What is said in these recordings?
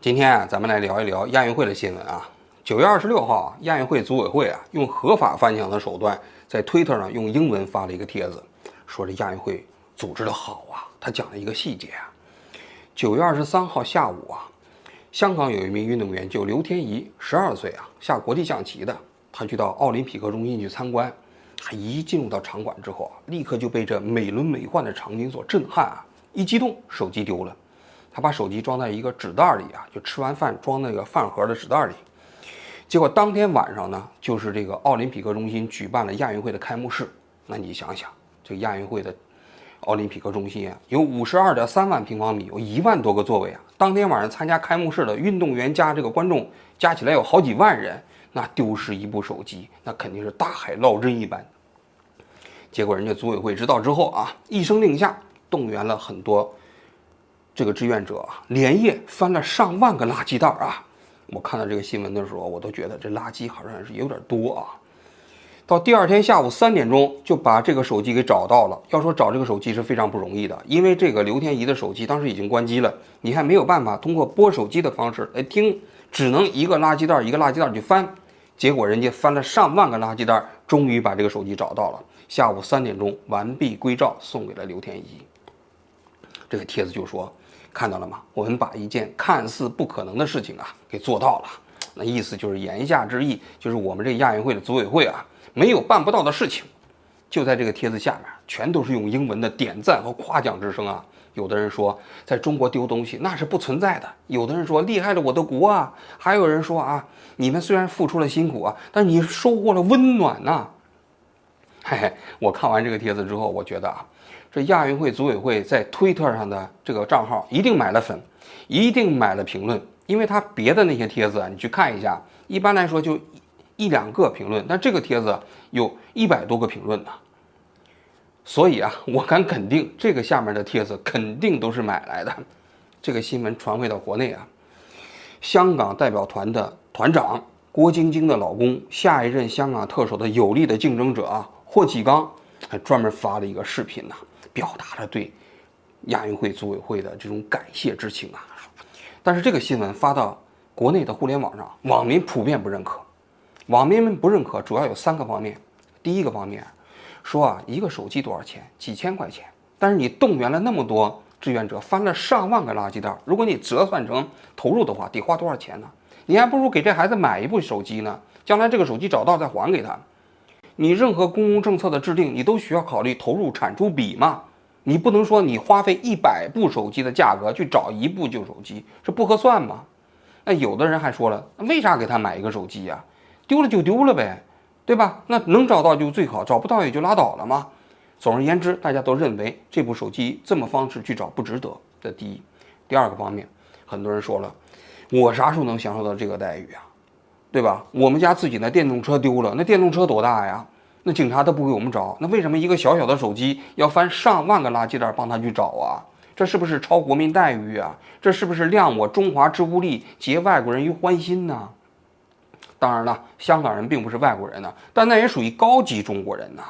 今天啊，咱们来聊一聊亚运会的新闻啊。九月二十六号，亚运会组委会啊，用合法翻墙的手段，在推特上用英文发了一个帖子，说这亚运会组织的好啊。他讲了一个细节啊，九月二十三号下午啊，香港有一名运动员叫刘天怡，十二岁啊，下国际象棋的。他去到奥林匹克中心去参观，他一进入到场馆之后啊，立刻就被这美轮美奂的场景所震撼啊，一激动手机丢了。他把手机装在一个纸袋里啊，就吃完饭装那个饭盒的纸袋里。结果当天晚上呢，就是这个奥林匹克中心举办了亚运会的开幕式。那你想想，这个亚运会的奥林匹克中心啊，有五十二点三万平方米，有一万多个座位啊。当天晚上参加开幕式的运动员加这个观众加起来有好几万人，那丢失一部手机，那肯定是大海捞针一般。结果人家组委会知道之后啊，一声令下，动员了很多。这个志愿者啊，连夜翻了上万个垃圾袋啊！我看到这个新闻的时候，我都觉得这垃圾好像是有点多啊。到第二天下午三点钟，就把这个手机给找到了。要说找这个手机是非常不容易的，因为这个刘天怡的手机当时已经关机了，你还没有办法通过拨手机的方式来听，只能一个垃圾袋一个垃圾袋去翻。结果人家翻了上万个垃圾袋，终于把这个手机找到了。下午三点钟完璧归赵，送给了刘天怡。这个帖子就说。看到了吗？我们把一件看似不可能的事情啊给做到了。那意思就是言下之意，就是我们这亚运会的组委会啊没有办不到的事情。就在这个帖子下面，全都是用英文的点赞和夸奖之声啊。有的人说，在中国丢东西那是不存在的；有的人说厉害了我的国啊；还有人说啊，你们虽然付出了辛苦啊，但你收获了温暖呐。嘿嘿，我看完这个帖子之后，我觉得啊。这亚运会组委会在推特上的这个账号一定买了粉，一定买了评论，因为他别的那些帖子啊，你去看一下，一般来说就一两个评论，但这个帖子有一百多个评论呢。所以啊，我敢肯定，这个下面的帖子肯定都是买来的。这个新闻传回到国内啊，香港代表团的团长郭晶晶的老公，下一任香港特首的有力的竞争者啊，霍启刚还专门发了一个视频呢。表达了对亚运会组委会的这种感谢之情啊，但是这个新闻发到国内的互联网上，网民普遍不认可。网民们不认可，主要有三个方面。第一个方面，说啊，一个手机多少钱？几千块钱。但是你动员了那么多志愿者，翻了上万个垃圾袋，如果你折算成投入的话，得花多少钱呢？你还不如给这孩子买一部手机呢，将来这个手机找到再还给他。你任何公共政策的制定，你都需要考虑投入产出比嘛。你不能说你花费一百部手机的价格去找一部旧手机，这不合算吗？那有的人还说了，那为啥给他买一个手机呀？丢了就丢了呗，对吧？那能找到就最好，找不到也就拉倒了嘛。总而言之，大家都认为这部手机这么方式去找不值得。这第一，第二个方面，很多人说了，我啥时候能享受到这个待遇啊？对吧？我们家自己的电动车丢了，那电动车多大呀？那警察都不给我们找，那为什么一个小小的手机要翻上万个垃圾袋帮他去找啊？这是不是超国民待遇啊？这是不是亮我中华之污力，结外国人于欢心呢？当然了，香港人并不是外国人呢，但那也属于高级中国人呐。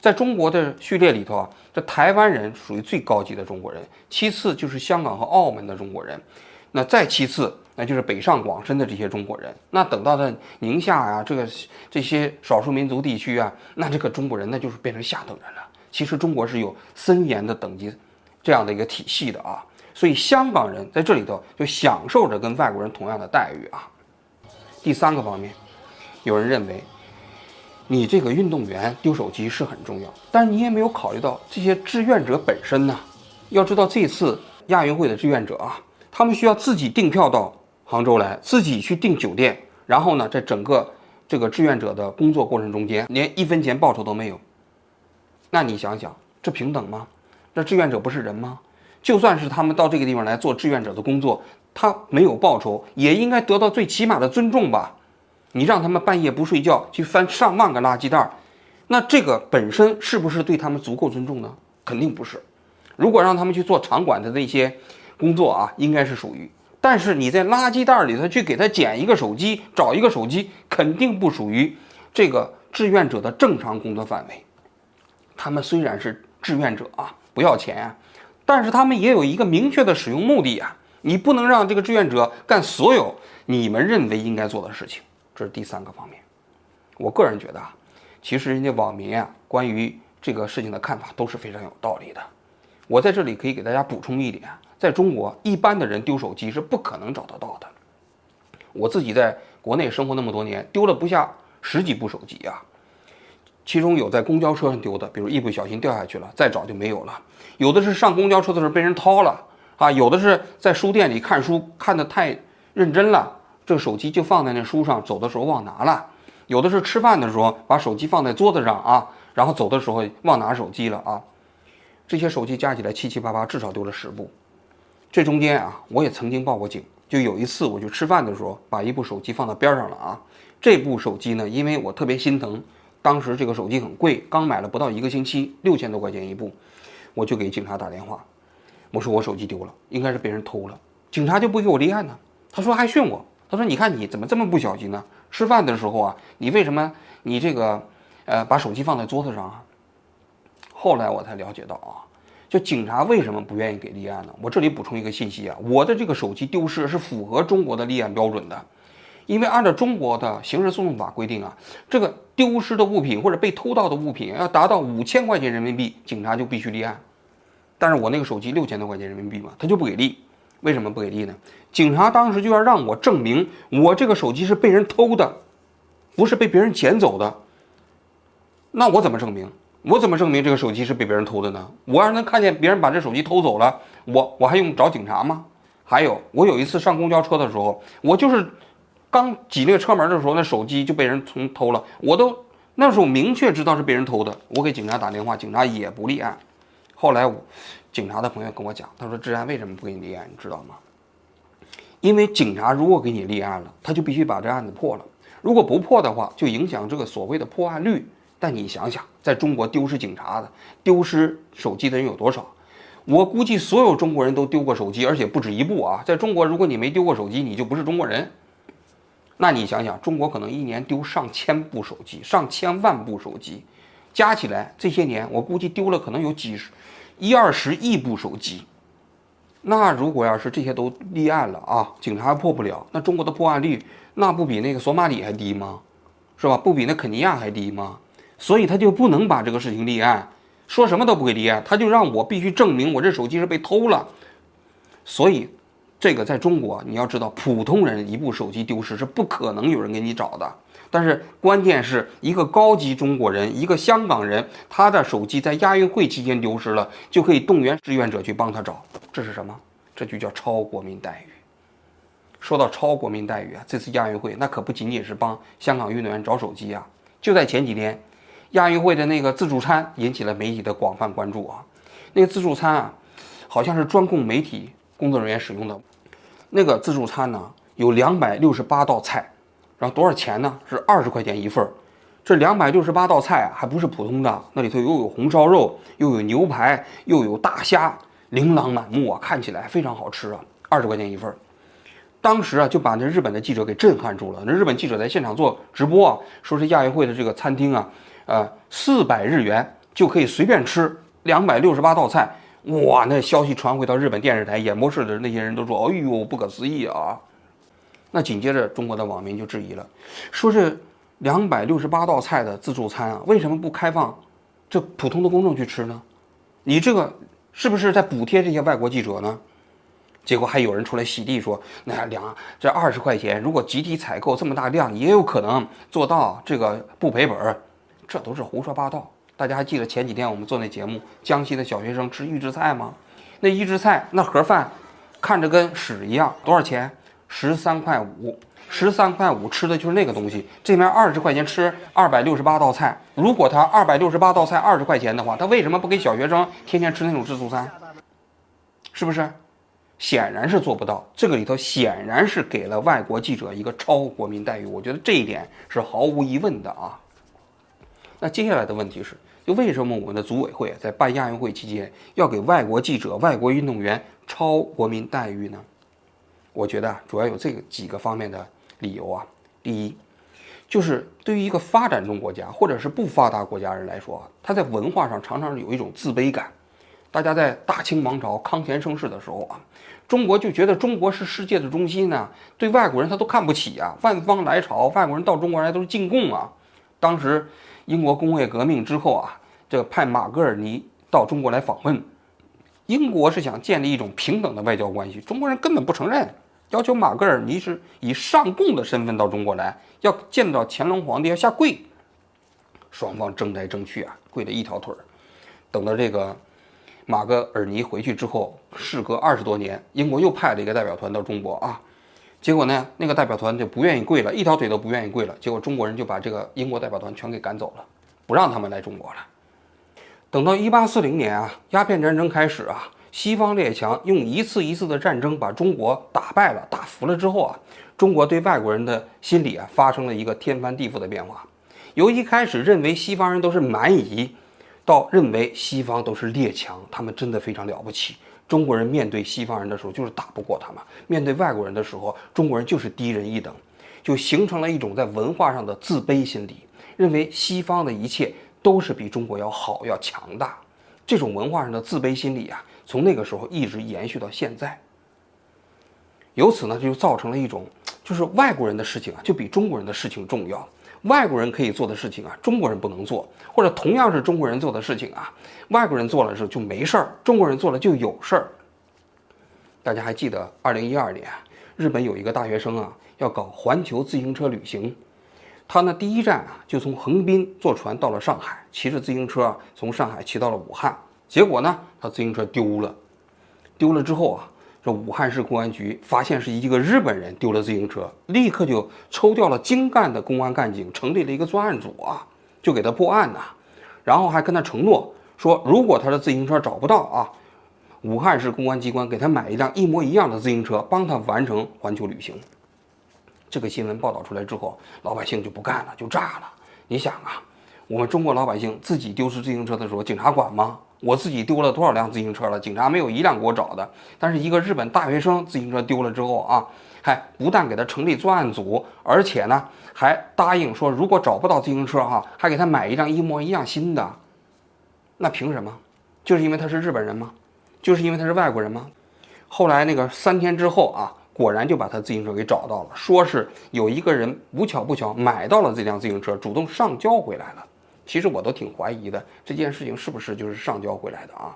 在中国的序列里头啊，这台湾人属于最高级的中国人，其次就是香港和澳门的中国人，那再其次。那就是北上广深的这些中国人。那等到的宁夏呀，这个这些少数民族地区啊，那这个中国人那就是变成下等人了。其实中国是有森严的等级这样的一个体系的啊。所以香港人在这里头就享受着跟外国人同样的待遇啊。第三个方面，有人认为你这个运动员丢手机是很重要，但是你也没有考虑到这些志愿者本身呢。要知道这次亚运会的志愿者啊，他们需要自己订票到。杭州来自己去订酒店，然后呢，在整个这个志愿者的工作过程中间，连一分钱报酬都没有。那你想想，这平等吗？这志愿者不是人吗？就算是他们到这个地方来做志愿者的工作，他没有报酬，也应该得到最起码的尊重吧？你让他们半夜不睡觉去翻上万个垃圾袋，那这个本身是不是对他们足够尊重呢？肯定不是。如果让他们去做场馆的那些工作啊，应该是属于。但是你在垃圾袋里头去给他捡一个手机，找一个手机，肯定不属于这个志愿者的正常工作范围。他们虽然是志愿者啊，不要钱啊，但是他们也有一个明确的使用目的啊，你不能让这个志愿者干所有你们认为应该做的事情，这是第三个方面。我个人觉得啊，其实人家网民啊，关于这个事情的看法都是非常有道理的。我在这里可以给大家补充一点，在中国一般的人丢手机是不可能找得到的。我自己在国内生活那么多年，丢了不下十几部手机啊，其中有在公交车上丢的，比如一不小心掉下去了，再找就没有了；有的是上公交车的时候被人掏了啊；有的是在书店里看书看得太认真了，这个手机就放在那书上，走的时候忘拿了；有的是吃饭的时候把手机放在桌子上啊，然后走的时候忘拿手机了啊。这些手机加起来七七八八，至少丢了十部。这中间啊，我也曾经报过警。就有一次我去吃饭的时候，把一部手机放到边上了啊。这部手机呢，因为我特别心疼，当时这个手机很贵，刚买了不到一个星期，六千多块钱一部，我就给警察打电话，我说我手机丢了，应该是被人偷了。警察就不给我立案呢，他说还训我，他说你看你怎么这么不小心呢？吃饭的时候啊，你为什么你这个呃把手机放在桌子上啊？后来我才了解到啊，就警察为什么不愿意给立案呢？我这里补充一个信息啊，我的这个手机丢失是符合中国的立案标准的，因为按照中国的刑事诉讼法规定啊，这个丢失的物品或者被偷盗的物品要达到五千块钱人民币，警察就必须立案。但是我那个手机六千多块钱人民币嘛，他就不给立。为什么不给立呢？警察当时就要让我证明我这个手机是被人偷的，不是被别人捡走的。那我怎么证明？我怎么证明这个手机是被别人偷的呢？我要是能看见别人把这手机偷走了，我我还用找警察吗？还有，我有一次上公交车的时候，我就是刚挤那个车门的时候，那手机就被人从偷了。我都那时候明确知道是被人偷的，我给警察打电话，警察也不立案。后来，警察的朋友跟我讲，他说：“治安为什么不给你立案？你知道吗？因为警察如果给你立案了，他就必须把这案子破了。如果不破的话，就影响这个所谓的破案率。”但你想想，在中国丢失警察的、丢失手机的人有多少？我估计所有中国人都丢过手机，而且不止一部啊！在中国，如果你没丢过手机，你就不是中国人。那你想想，中国可能一年丢上千部手机，上千万部手机，加起来这些年，我估计丢了可能有几十、一二十亿部手机。那如果要是这些都立案了啊，警察破不了，那中国的破案率那不比那个索马里还低吗？是吧？不比那肯尼亚还低吗？所以他就不能把这个事情立案，说什么都不给立案，他就让我必须证明我这手机是被偷了。所以，这个在中国你要知道，普通人一部手机丢失是不可能有人给你找的。但是关键是一个高级中国人，一个香港人，他的手机在亚运会期间丢失了，就可以动员志愿者去帮他找。这是什么？这就叫超国民待遇。说到超国民待遇啊，这次亚运会那可不仅仅是帮香港运动员找手机啊，就在前几天。亚运会的那个自助餐引起了媒体的广泛关注啊，那个自助餐啊，好像是专供媒体工作人员使用的。那个自助餐呢，有两百六十八道菜，然后多少钱呢？是二十块钱一份儿。这两百六十八道菜啊，还不是普通的，那里头又有红烧肉，又有牛排，又有大虾，琳琅满目啊，看起来非常好吃啊。二十块钱一份儿，当时啊，就把那日本的记者给震撼住了。那日本记者在现场做直播啊，说是亚运会的这个餐厅啊。呃，四百日元就可以随便吃两百六十八道菜，哇！那消息传回到日本电视台，演播室的那些人都说：“哎呦，不可思议啊！”那紧接着，中国的网民就质疑了，说这两百六十八道菜的自助餐啊，为什么不开放这普通的公众去吃呢？你这个是不是在补贴这些外国记者呢？结果还有人出来洗地说：“那两这二十块钱，如果集体采购这么大量，也有可能做到这个不赔本儿。”这都是胡说八道！大家还记得前几天我们做那节目，江西的小学生吃预制菜吗？那预制菜那盒饭，看着跟屎一样，多少钱？十三块五，十三块五吃的就是那个东西。这边二十块钱吃二百六十八道菜，如果他二百六十八道菜二十块钱的话，他为什么不给小学生天天吃那种自助餐？是不是？显然是做不到。这个里头显然是给了外国记者一个超国民待遇，我觉得这一点是毫无疑问的啊。那接下来的问题是，就为什么我们的组委会在办亚运会期间要给外国记者、外国运动员超国民待遇呢？我觉得主要有这个几个方面的理由啊。第一，就是对于一个发展中国家或者是不发达国家人来说，他在文化上常常有一种自卑感，大家在大清王朝康乾盛世的时候啊，中国就觉得中国是世界的中心呢，对外国人他都看不起啊，万方来朝，外国人到中国来都是进贡啊。当时英国工业革命之后啊，这派马格尔尼到中国来访问，英国是想建立一种平等的外交关系，中国人根本不承认，要求马格尔尼是以上贡的身份到中国来，要见到乾隆皇帝要下跪。双方争来争去啊，跪了一条腿儿。等到这个马格尔尼回去之后，事隔二十多年，英国又派了一个代表团到中国啊。结果呢，那个代表团就不愿意跪了，一条腿都不愿意跪了。结果中国人就把这个英国代表团全给赶走了，不让他们来中国了。等到一八四零年啊，鸦片战争开始啊，西方列强用一次一次的战争把中国打败了、打服了之后啊，中国对外国人的心理啊发生了一个天翻地覆的变化。由一开始认为西方人都是蛮夷，到认为西方都是列强，他们真的非常了不起。中国人面对西方人的时候就是打不过他们，面对外国人的时候，中国人就是低人一等，就形成了一种在文化上的自卑心理，认为西方的一切都是比中国要好、要强大。这种文化上的自卑心理啊，从那个时候一直延续到现在。由此呢，就造成了一种，就是外国人的事情啊，就比中国人的事情重要。外国人可以做的事情啊，中国人不能做；或者同样是中国人做的事情啊，外国人做了时候就没事儿，中国人做了就有事儿。大家还记得二零一二年，日本有一个大学生啊，要搞环球自行车旅行，他呢第一站啊就从横滨坐船到了上海，骑着自行车从上海骑到了武汉，结果呢他自行车丢了，丢了之后啊。这武汉市公安局发现是一个日本人丢了自行车，立刻就抽调了精干的公安干警，成立了一个专案组啊，就给他破案呐，然后还跟他承诺说，如果他的自行车找不到啊，武汉市公安机关给他买一辆一模一样的自行车，帮他完成环球旅行。这个新闻报道出来之后，老百姓就不干了，就炸了。你想啊，我们中国老百姓自己丢失自行车的时候，警察管吗？我自己丢了多少辆自行车了？警察没有一辆给我找的。但是一个日本大学生自行车丢了之后啊，还不但给他成立专案组，而且呢还答应说，如果找不到自行车哈，还给他买一辆一模一样新的。那凭什么？就是因为他是日本人吗？就是因为他是外国人吗？后来那个三天之后啊，果然就把他自行车给找到了，说是有一个人不巧不巧买到了这辆自行车，主动上交回来了。其实我都挺怀疑的，这件事情是不是就是上交回来的啊？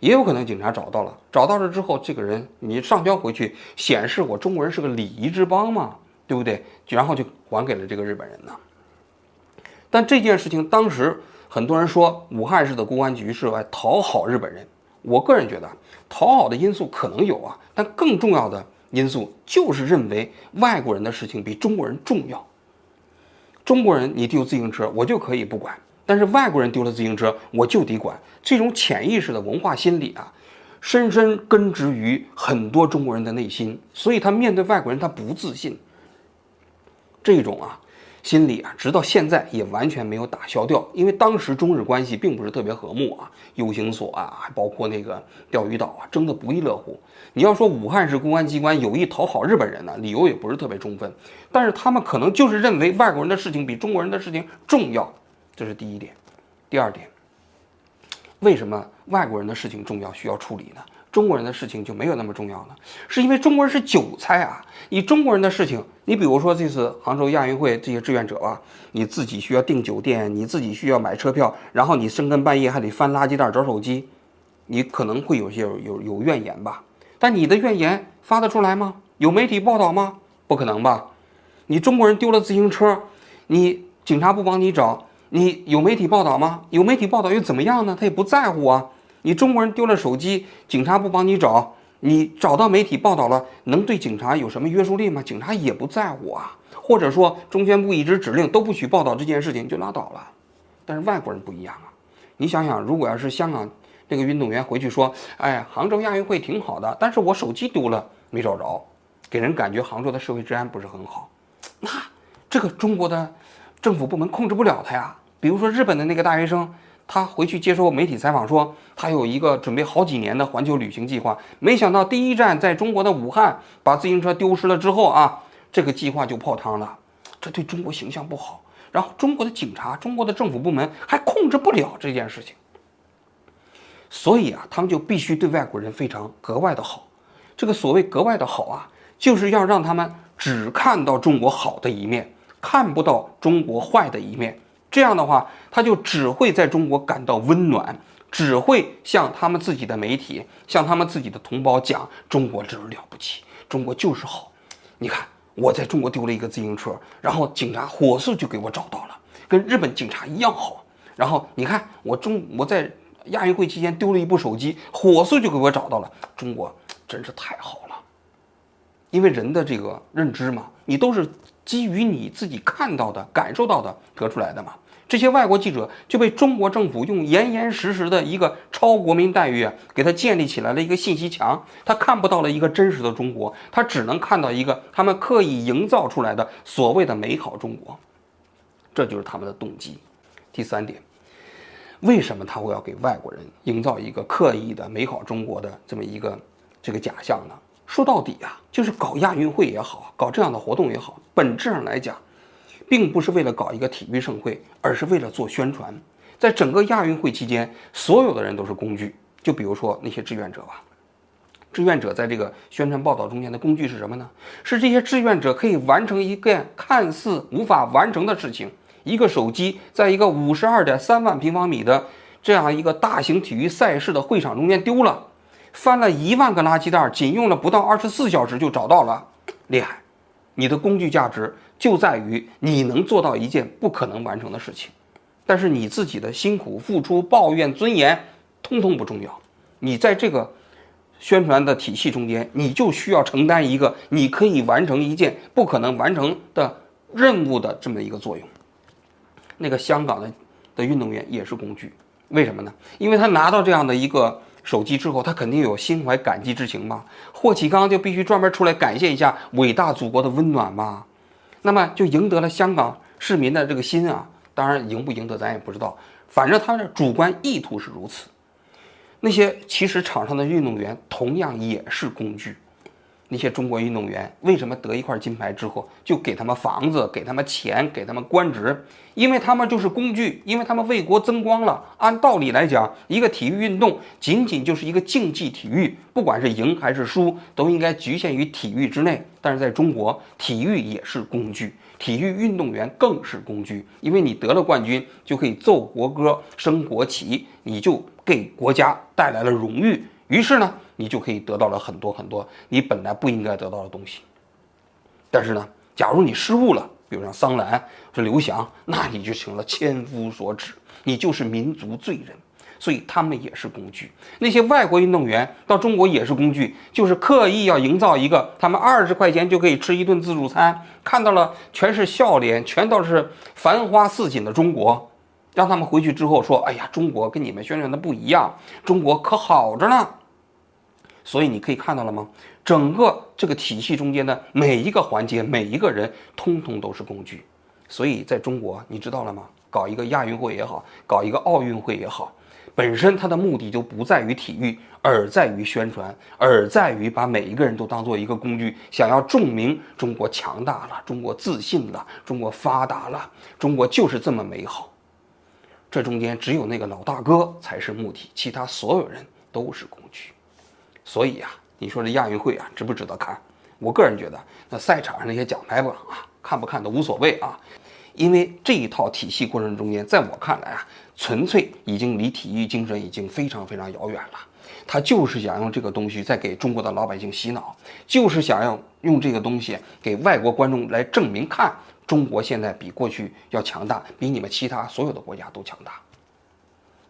也有可能警察找到了，找到了之后，这个人你上交回去，显示我中国人是个礼仪之邦嘛，对不对？然后就还给了这个日本人呢。但这件事情当时很多人说武汉市的公安局是来讨好日本人，我个人觉得讨好的因素可能有啊，但更重要的因素就是认为外国人的事情比中国人重要。中国人，你丢自行车，我就可以不管；但是外国人丢了自行车，我就得管。这种潜意识的文化心理啊，深深根植于很多中国人的内心，所以他面对外国人，他不自信。这种啊。心里啊，直到现在也完全没有打消掉，因为当时中日关系并不是特别和睦啊，U 型所啊，还包括那个钓鱼岛啊，争得不亦乐乎。你要说武汉市公安机关有意讨好日本人呢，理由也不是特别充分，但是他们可能就是认为外国人的事情比中国人的事情重要，这是第一点。第二点，为什么外国人的事情重要需要处理呢？中国人的事情就没有那么重要呢？是因为中国人是韭菜啊！你中国人的事情，你比如说这次杭州亚运会这些志愿者啊，你自己需要订酒店，你自己需要买车票，然后你深更半夜还得翻垃圾袋找手机，你可能会有些有有怨言吧？但你的怨言发得出来吗？有媒体报道吗？不可能吧？你中国人丢了自行车，你警察不帮你找，你有媒体报道吗？有媒体报道又怎么样呢？他也不在乎啊。你中国人丢了手机，警察不帮你找，你找到媒体报道了，能对警察有什么约束力吗？警察也不在乎啊。或者说中宣部一直指令都不许报道这件事情就拉倒了。但是外国人不一样啊，你想想，如果要是香港这个运动员回去说，哎，杭州亚运会挺好的，但是我手机丢了没找着，给人感觉杭州的社会治安不是很好，那这个中国的政府部门控制不了他呀。比如说日本的那个大学生。他回去接受媒体采访说，他有一个准备好几年的环球旅行计划，没想到第一站在中国的武汉，把自行车丢失了之后啊，这个计划就泡汤了，这对中国形象不好。然后中国的警察、中国的政府部门还控制不了这件事情，所以啊，他们就必须对外国人非常格外的好。这个所谓格外的好啊，就是要让他们只看到中国好的一面，看不到中国坏的一面。这样的话，他就只会在中国感到温暖，只会向他们自己的媒体、向他们自己的同胞讲中国就是了不起，中国就是好。你看，我在中国丢了一个自行车，然后警察火速就给我找到了，跟日本警察一样好。然后你看，我中我在亚运会期间丢了一部手机，火速就给我找到了。中国真是太好了，因为人的这个认知嘛，你都是。基于你自己看到的、感受到的得出来的嘛？这些外国记者就被中国政府用严严实实的一个超国民待遇啊，给他建立起来了一个信息墙，他看不到了一个真实的中国，他只能看到一个他们刻意营造出来的所谓的美好中国，这就是他们的动机。第三点，为什么他会要给外国人营造一个刻意的美好中国的这么一个这个假象呢？说到底啊，就是搞亚运会也好，搞这样的活动也好，本质上来讲，并不是为了搞一个体育盛会，而是为了做宣传。在整个亚运会期间，所有的人都是工具。就比如说那些志愿者吧，志愿者在这个宣传报道中间的工具是什么呢？是这些志愿者可以完成一件看似无法完成的事情。一个手机在一个五十二点三万平方米的这样一个大型体育赛事的会场中间丢了。翻了一万个垃圾袋，仅用了不到二十四小时就找到了，厉害！你的工具价值就在于你能做到一件不可能完成的事情，但是你自己的辛苦付出、抱怨、尊严，通通不重要。你在这个宣传的体系中间，你就需要承担一个你可以完成一件不可能完成的任务的这么一个作用。那个香港的的运动员也是工具，为什么呢？因为他拿到这样的一个。手机之后，他肯定有心怀感激之情吧。霍启刚就必须专门出来感谢一下伟大祖国的温暖吧。那么就赢得了香港市民的这个心啊。当然赢不赢得咱也不知道，反正他的主观意图是如此。那些其实场上的运动员同样也是工具。那些中国运动员为什么得一块金牌之后就给他们房子、给他们钱、给他们官职？因为他们就是工具，因为他们为国增光了。按道理来讲，一个体育运动仅仅就是一个竞技体育，不管是赢还是输，都应该局限于体育之内。但是在中国，体育也是工具，体育运动员更是工具，因为你得了冠军就可以奏国歌、升国旗，你就给国家带来了荣誉。于是呢？你就可以得到了很多很多你本来不应该得到的东西。但是呢，假如你失误了，比如像桑兰是刘翔，那你就成了千夫所指，你就是民族罪人。所以他们也是工具。那些外国运动员到中国也是工具，就是刻意要营造一个他们二十块钱就可以吃一顿自助餐，看到了全是笑脸，全都是繁花似锦的中国，让他们回去之后说：“哎呀，中国跟你们宣传的不一样，中国可好着呢。”所以你可以看到了吗？整个这个体系中间的每一个环节、每一个人，通通都是工具。所以在中国，你知道了吗？搞一个亚运会也好，搞一个奥运会也好，本身它的目的就不在于体育，而在于宣传，而在于把每一个人都当做一个工具，想要证明中国强大了，中国自信了，中国发达了，中国就是这么美好。这中间只有那个老大哥才是目的，其他所有人都是工具。所以呀，你说这亚运会啊，值不值得看？我个人觉得，那赛场上那些奖牌榜啊，看不看都无所谓啊。因为这一套体系过程中间，在我看来啊，纯粹已经离体育精神已经非常非常遥远了。他就是想用这个东西在给中国的老百姓洗脑，就是想要用这个东西给外国观众来证明，看中国现在比过去要强大，比你们其他所有的国家都强大。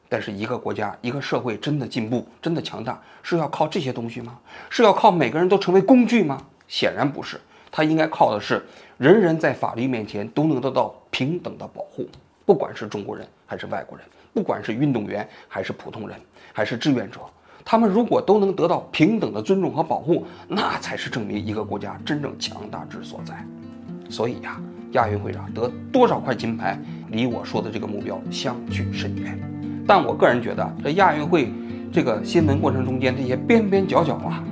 但是一个国家、一个社会真的进步、真的强大，是要靠这些东西吗？是要靠每个人都成为工具吗？显然不是。它应该靠的是人人在法律面前都能得到平等的保护，不管是中国人还是外国人，不管是运动员还是普通人，还是志愿者，他们如果都能得到平等的尊重和保护，那才是证明一个国家真正强大之所在。所以呀，亚运会上得多少块金牌，离我说的这个目标相去甚远。但我个人觉得，这亚运会这个新闻过程中间这些边边角角啊，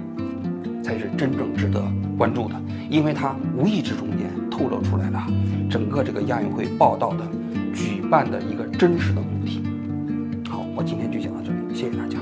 才是真正值得关注的，因为它无意之中间透露出来了整个这个亚运会报道的举办的一个真实的目的。好，我今天就讲到这里，谢谢大家。